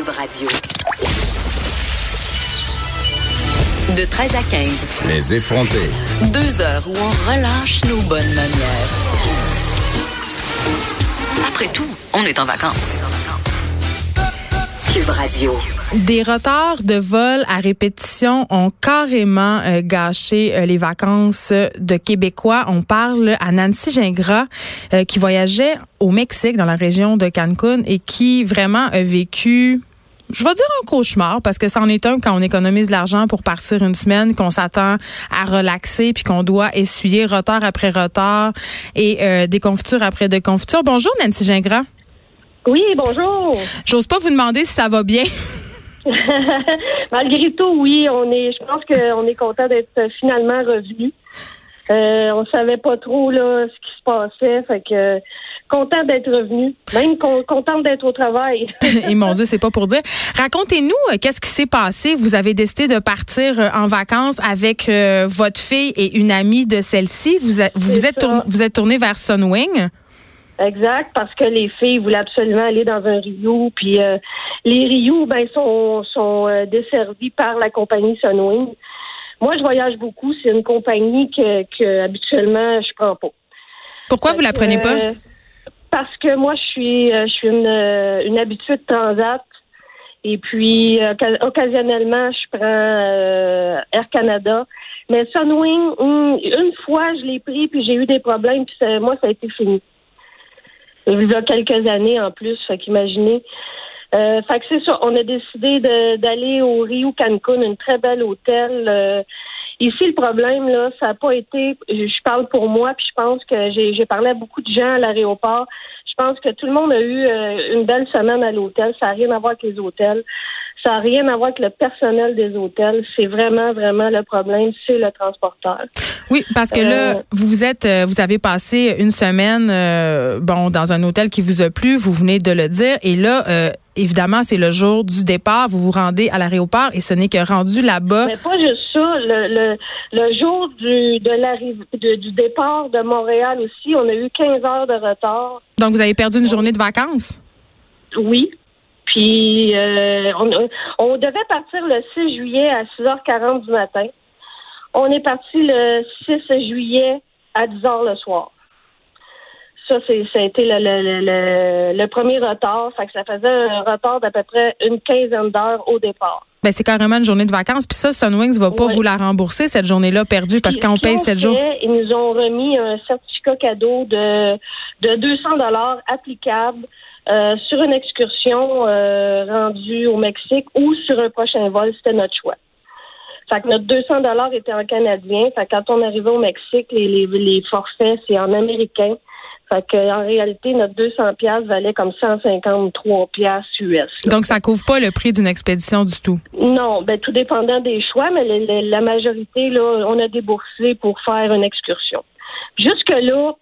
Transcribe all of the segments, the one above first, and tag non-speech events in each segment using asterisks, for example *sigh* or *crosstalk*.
Cube Radio. De 13 à 15. Les effrontés. Deux heures où on relâche nos bonnes manières. Après tout, on est en vacances. Cube Radio. Des retards de vol à répétition ont carrément euh, gâché euh, les vacances de Québécois. On parle à Nancy Gingras euh, qui voyageait au Mexique dans la région de Cancun et qui vraiment a vécu je vais dire un cauchemar parce que c'en est un quand on économise de l'argent pour partir une semaine, qu'on s'attend à relaxer puis qu'on doit essuyer retard après retard et des confitures après des confitures. Bonjour Nancy Gingras. Oui, bonjour. J'ose pas vous demander si ça va bien. *laughs* *laughs* Malgré tout, oui, on est. Je pense qu'on est content d'être finalement revenu. Euh, on savait pas trop là ce qui se passait, fait que content d'être revenu, même content d'être au travail. *laughs* Et mon Dieu, c'est pas pour dire. Racontez-nous euh, qu'est-ce qui s'est passé? Vous avez décidé de partir euh, en vacances avec euh, votre fille et une amie de celle-ci. Vous, vous, êtes vous êtes tourné vers Sunwing. Exact, parce que les filles voulaient absolument aller dans un Rio, puis euh, les Rio ben sont sont euh, desservis par la compagnie Sunwing. Moi, je voyage beaucoup. C'est une compagnie que, que habituellement je prends pas. Pourquoi vous la prenez pas? Parce que moi, je suis je suis une, une habituée de transat. Et puis, occasionnellement, je prends Air Canada. Mais Sunwing, une fois, je l'ai pris, puis j'ai eu des problèmes, puis moi, ça a été fini il y a quelques années en plus. Fait qu'imaginez. Euh, fait que c'est ça. On a décidé d'aller au Rio Cancun, une très belle hôtel. Euh, ici, le problème, là, ça n'a pas été. Je parle pour moi, puis je pense que j'ai parlé à beaucoup de gens à l'aéroport. Je pense que tout le monde a eu euh, une belle semaine à l'hôtel. Ça n'a rien à voir avec les hôtels. Ça n'a rien à voir avec le personnel des hôtels. C'est vraiment, vraiment le problème, c'est le transporteur. Oui, parce que là, euh, vous vous êtes, euh, vous avez passé une semaine, euh, bon, dans un hôtel qui vous a plu. Vous venez de le dire, et là, évidemment, c'est le jour du départ. Vous vous rendez à l'aéroport, et ce n'est que rendu là-bas. Mais pas juste ça. Le, le, jour du de l'arrivée du départ de Montréal aussi, on a eu 15 heures de retard. Donc, vous avez perdu une journée de vacances? Oui. Puis euh, on, devait partir le 6 juillet à 6h40 du matin. On est parti le 6 juillet à 10h le soir. Ça, c'est, ça a été le, le, le, premier retard. Ça, que ça faisait un retard d'à peu près une quinzaine d'heures au départ. Ben, c'est carrément une journée de vacances. Puis ça, Sunwings va pas vous la rembourser, cette journée-là perdue, parce qu'on paye sept jours. Ils nous ont remis un certificat cadeau de, de 200 dollars applicable euh, sur une excursion euh, rendue au Mexique ou sur un prochain vol, c'était notre choix. Fait que notre 200 dollars était en canadien. Fait que quand on arrivait au Mexique, les, les, les forfaits, c'est en américain. Fait que, en réalité, notre 200 pièces valait comme 153 pièces US. Donc, ça couvre pas le prix d'une expédition du tout? Non, ben tout dépendant des choix, mais la majorité, là, on a déboursé pour faire une excursion. Jusque-là,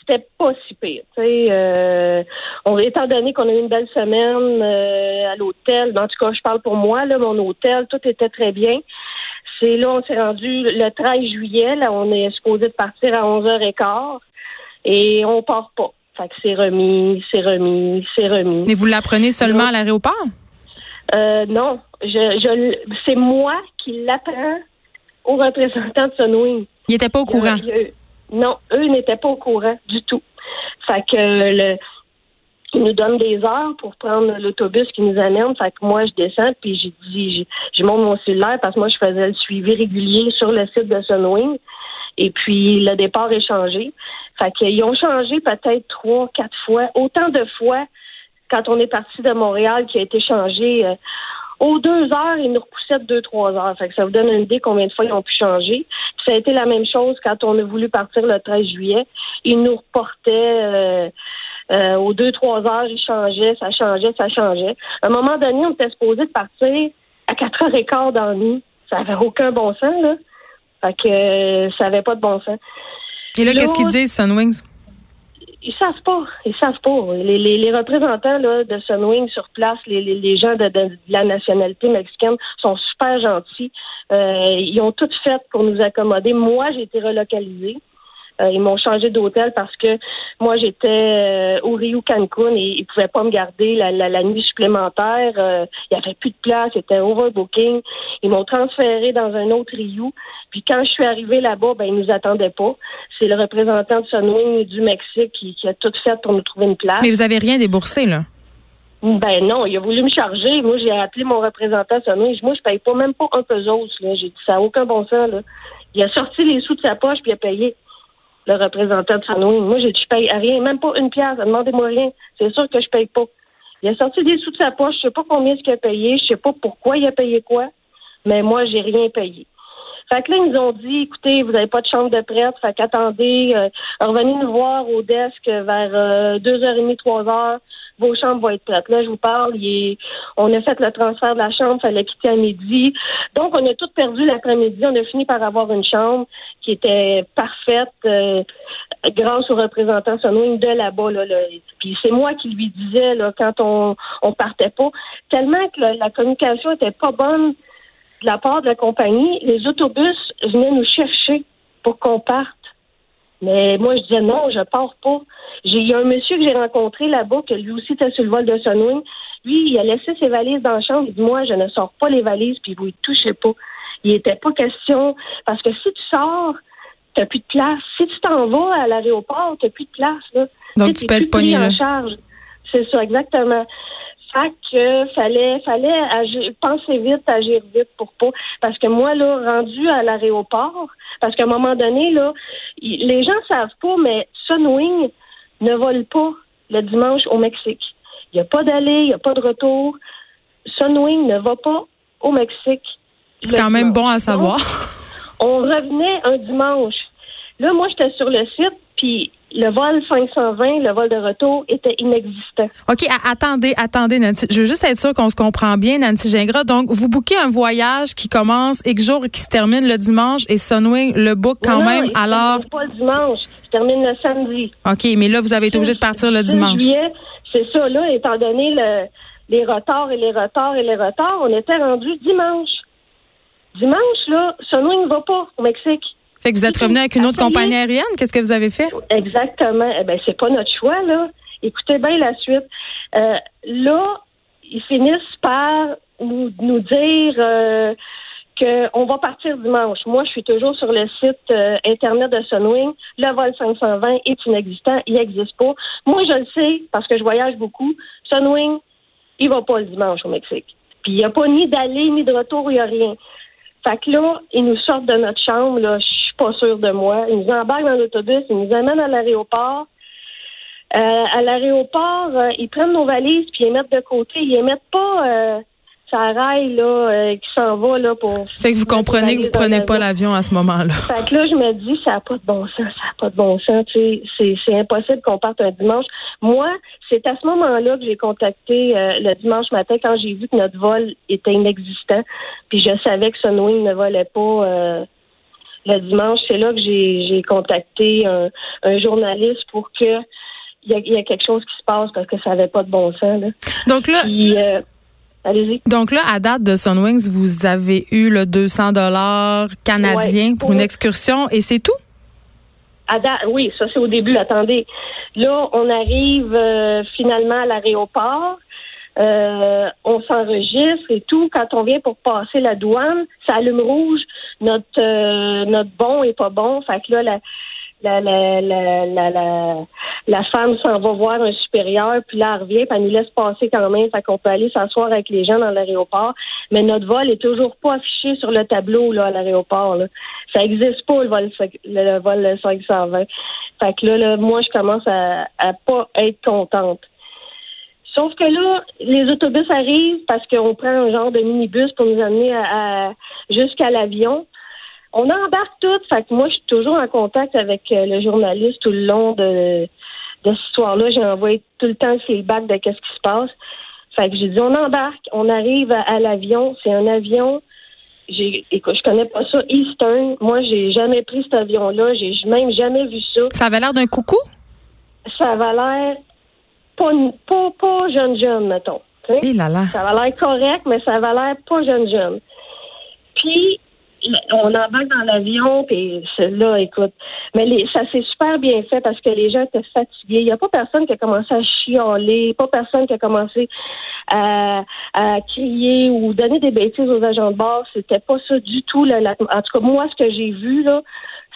c'était pas si pire. Euh, on, étant donné qu'on a eu une belle semaine euh, à l'hôtel, en tout cas, je parle pour moi, là, mon hôtel, tout était très bien. C'est là, on s'est rendu le 13 juillet, là, on est supposé de partir à 11h15 et on part pas. Fait que c'est remis, c'est remis, c'est remis. Mais vous l'apprenez seulement à l'aéroport? Euh, non. Je, je c'est moi qui l'apprends aux représentants de Sunwing. Il n'était pas au courant? Non, eux n'étaient pas au courant du tout. Fait que le, ils nous donnent des heures pour prendre l'autobus qui nous amène. Fait que moi, je descends, puis j'ai dit, j'ai monte mon cellulaire parce que moi, je faisais le suivi régulier sur le site de Sunwing. Et puis, le départ est changé. Fait qu'ils ont changé peut-être trois, quatre fois. Autant de fois quand on est parti de Montréal qui a été changé. Euh, aux deux heures, ils nous repoussaient de deux, trois heures. Fait que ça vous donne une idée combien de fois ils ont pu changer. ça a été la même chose quand on a voulu partir le 13 juillet. Ils nous reportaient euh, euh, aux deux, trois heures, ils changeaient, ça changeait, ça changeait. À un moment donné, on était supposé de partir à quatre heures et quart dans. Ça avait aucun bon sens, là. Fait que euh, ça avait pas de bon sens. Et là, qu'est-ce qu'ils disent, Sunwings? ils savent pas. Ils savent pas. Les, les, représentants là, de Sunwing sur place, les, les gens de, de, la nationalité mexicaine sont super gentils. Euh, ils ont tout fait pour nous accommoder. Moi, j'ai été relocalisée. Euh, ils m'ont changé d'hôtel parce que moi, j'étais euh, au Rio Cancun et ils pouvaient pas me garder la, la, nuit supplémentaire. Euh, il y avait plus de place, c'était overbooking. Ils m'ont transféré dans un autre Rio. Puis quand je suis arrivée là-bas, ben ils nous attendaient pas. C'est le représentant de Sunwing du Mexique qui, qui, a tout fait pour nous trouver une place. Mais vous avez rien déboursé, là? Ben non, il a voulu me charger. Moi, j'ai appelé mon représentant Sunwing. Moi, je paye pas même pas un pesos. J'ai dit ça n'a aucun bon sens. Là. Il a sorti les sous de sa poche puis il a payé le représentant de Sanoui. Moi, je ne paye à rien, même pas une pièce. Demandez-moi rien. C'est sûr que je paye pas. Il a sorti des sous de sa poche. Je sais pas combien ce qu'il a payé. Je sais pas pourquoi il a payé quoi. Mais moi, j'ai rien payé. Fait que là, ils nous ont dit, écoutez, vous n'avez pas de chambre de prêtre, fait qu'attendez, euh, revenez nous voir au desk vers euh, 2h30, 3h vos chambres vont être prêtes. Là, je vous parle, on a fait le transfert de la chambre, fallait quitter à midi. Donc, on a tout perdu l'après-midi. On a fini par avoir une chambre qui était parfaite euh, grâce au représentant Sonwing de là-bas. Là, Puis c'est moi qui lui disais là, quand on, on partait pas, tellement que la communication était pas bonne de la part de la compagnie, les autobus venaient nous chercher pour qu'on parte. Mais moi, je disais non, je pars pas. J'ai il y a un monsieur que j'ai rencontré là-bas, que lui aussi était sur le vol de Sunwing. Lui, il a laissé ses valises dans la chambre. Il dit Moi, je ne sors pas les valises, puis vous ne touchez pas. Il n'était pas question. Parce que si tu sors, tu n'as plus de place. Si tu t'en vas à l'aéroport, tu n'as plus de place. Là. Donc, tu, peux être pogné en charge. C'est ça, exactement. Fait que fallait, fallait agir, penser vite, agir vite pour pas. Parce que moi, là, rendu à l'aéroport, parce qu'à un moment donné, là, les gens savent pas, mais Sunwing ne vole pas le dimanche au Mexique. Il n'y a pas d'aller, il n'y a pas de retour. Sunwing ne va pas au Mexique. C'est quand même bon à savoir. on revenait un dimanche. Là, moi, j'étais sur le site, puis le vol 520, le vol de retour, était inexistant. OK, attendez, attendez, Nancy. Je veux juste être sûre qu'on se comprend bien, Nancy Gingras. Donc, vous bouquez un voyage qui commence X jours et qui se termine le dimanche et Sunwing le book quand même. alors. pas le dimanche, se termine le samedi. OK, mais là, vous avez été obligé de partir le dimanche. C'est ça, là, étant donné le, les retards et les retards et les retards, on était rendu dimanche. Dimanche, là, Sunwing ne va pas au Mexique. Fait que vous êtes revenu avec une autre compagnie aérienne? Qu'est-ce que vous avez fait? Exactement. Eh ben, c'est pas notre choix, là. Écoutez bien la suite. Euh, là, ils finissent par nous, nous dire euh, qu'on va partir dimanche. Moi, je suis toujours sur le site euh, Internet de Sunwing. Le vol 520 est inexistant. Il n'existe pas. Moi, je le sais parce que je voyage beaucoup. Sunwing, il va pas le dimanche au Mexique. Puis il n'y a pas ni d'aller ni de retour, il n'y a rien. Fait que là, ils nous sortent de notre chambre, là, pas sûre de moi. Ils nous embarquent dans l'autobus, ils nous amènent à l'aéroport. Euh, à l'aéroport, euh, ils prennent nos valises puis ils les mettent de côté. Ils les mettent pas euh, ça rail là euh, qui s'en va là pour. Fait que vous comprenez que vous prenez pas l'avion à ce moment-là. Fait que là, je me dis ça n'a pas de bon sens, ça n'a pas de bon sens. Tu sais, c'est impossible qu'on parte un dimanche. Moi, c'est à ce moment-là que j'ai contacté le dimanche matin quand j'ai vu que notre vol était inexistant, puis je savais que Sunwing ne volait pas le dimanche, c'est là que j'ai contacté un, journaliste pour que il y, a, quelque chose qui se passe parce que ça n'avait pas de bon sens. Donc là, euh, allez-y. Donc là, à date de Sunwings, vous avez eu le 200 dollars canadien pour, une excursion et c'est tout? À date, oui, ça c'est au début. Attendez, là, on arrive euh, finalement à l'aéroport. Euh, on s'enregistre et tout. Quand on vient pour passer la douane, ça allume rouge. Notre euh, notre bon est pas bon. Fait que là, la la, la, la, la, la femme s'en va voir un supérieur, puis là, elle revient, puis elle nous laisse passer quand même, fait qu'on peut aller s'asseoir avec les gens dans l'aéroport. Mais notre vol est toujours pas affiché sur le tableau là, à l'aéroport. Ça existe pas, le vol, le, vol 520. Fait que là, là, moi, je commence à, à pas être contente. Sauf que là, les autobus arrivent parce qu'on prend un genre de minibus pour nous amener à, jusqu'à l'avion. On embarque tout. Fait que moi, je suis toujours en contact avec euh, le journaliste tout le long de, de cette histoire-là. J'ai envoyé tout le temps le feedback de qu'est-ce qui se passe. Fait que j'ai dit, on embarque, on arrive à, l'avion. C'est un avion. J'ai, écoute, je connais pas ça. Eastern. Moi, j'ai jamais pris cet avion-là. J'ai même jamais vu ça. Ça avait l'air d'un coucou? Ça avait l'air pas, pas, pas jeune jeune, mettons. Et eh là là. Ça va l'air correct, mais ça va l'air pas jeune jeune. Puis on embarque dans l'avion, puis là, écoute. Mais les, ça s'est super bien fait parce que les gens étaient fatigués. Il n'y a pas personne qui a commencé à chialer, pas personne qui a commencé à, à crier ou donner des bêtises aux agents de bord. C'était pas ça du tout. Là, en tout cas, moi, ce que j'ai vu, là,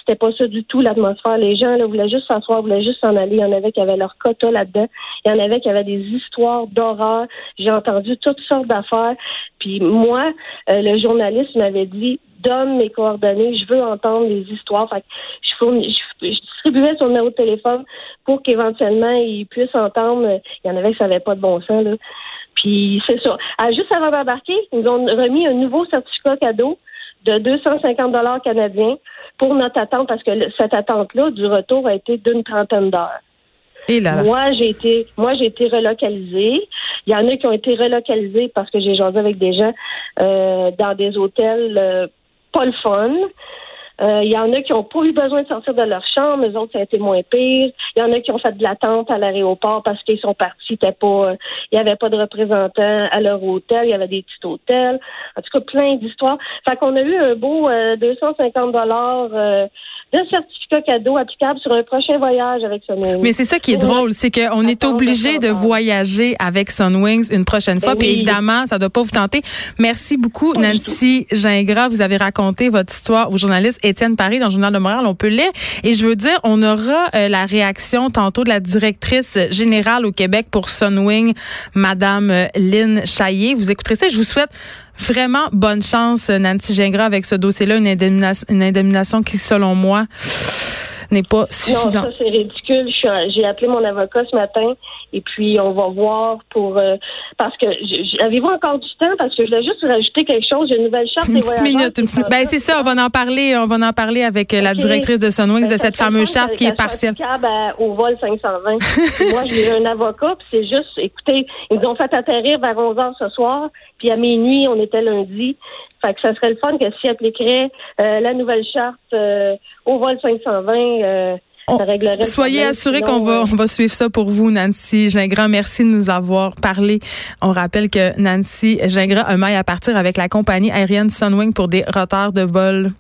c'était pas ça du tout l'atmosphère. Les gens là, voulaient juste s'asseoir, voulaient juste s'en aller. Il y en avait qui avaient leur quota là-dedans. Il y en avait qui avaient des histoires d'horreur. J'ai entendu toutes sortes d'affaires. Puis moi, euh, le journaliste m'avait dit donne mes coordonnées, je veux entendre les histoires. Fait que je, distribuais son numéro de téléphone pour qu'éventuellement il puisse entendre. Il y en avait qui savaient pas de bon sens là. Puis c'est ça. Ah, juste avant d'embarquer, ils nous ont remis un nouveau certificat cadeau de 250 dollars canadiens pour notre attente parce que cette attente-là du retour a été d'une trentaine d'heures. Et là, Moi, j'ai été, moi, j'ai été relocalisée. Il y en a qui ont été relocalisés parce que j'ai jasé avec des gens euh, dans des hôtels euh, pas le fun. Euh, il y en a qui n'ont pas eu besoin de sortir de leur chambre, les autres, ça a été moins pire. Il y en a qui ont fait de l'attente à l'aéroport parce qu'ils sont partis, euh, il n'y avait pas de représentants à leur hôtel, il y avait des petits hôtels. En tout cas, plein d'histoires. Fait qu'on a eu un beau 250 euh, dollars de certificat cadeau applicable sur un prochain voyage avec Sunwings. Mais c'est ça qui est drôle, c'est qu'on est obligé de voyager avec Sunwings une prochaine fois. Ben Puis évidemment, ça ne doit pas vous tenter. Merci beaucoup, Nancy Gingras. Vous avez raconté votre histoire au journaliste Étienne Paris dans le Journal de Montréal. On peut lire. Et je veux dire, on aura euh, la réaction tantôt de la directrice générale au Québec pour Sunwing, Madame euh, Lynn Chaillé. Vous écouterez ça. Je vous souhaite Vraiment bonne chance, Nancy Gingras, avec ce dossier-là, une indemnisation, une indemnisation qui, selon moi, n'est pas suffisante. Non, ça c'est ridicule. J'ai appelé mon avocat ce matin et puis on va voir pour euh, parce que avez-vous encore du temps? Parce que je voulais juste rajouter quelque chose. J'ai une nouvelle charte une petite minute. Une petite, ben c'est ça. On va en parler. On va en parler avec euh, la directrice de Sunwings de ben, cette fameuse charte qui est partielle. au vol 520. *laughs* Moi j'ai un avocat puis c'est juste. Écoutez, ils nous ont fait atterrir vers 11 h ce soir puis à minuit on était lundi. Fait que ça serait le fun que si appliquerait euh, la nouvelle charte euh, au vol 520, euh, ça réglerait Soyez assurés qu'on va, on va suivre ça pour vous, Nancy Gingras. Merci de nous avoir parlé. On rappelle que Nancy Gingras a maille à partir avec la compagnie aérienne Sunwing pour des retards de vol.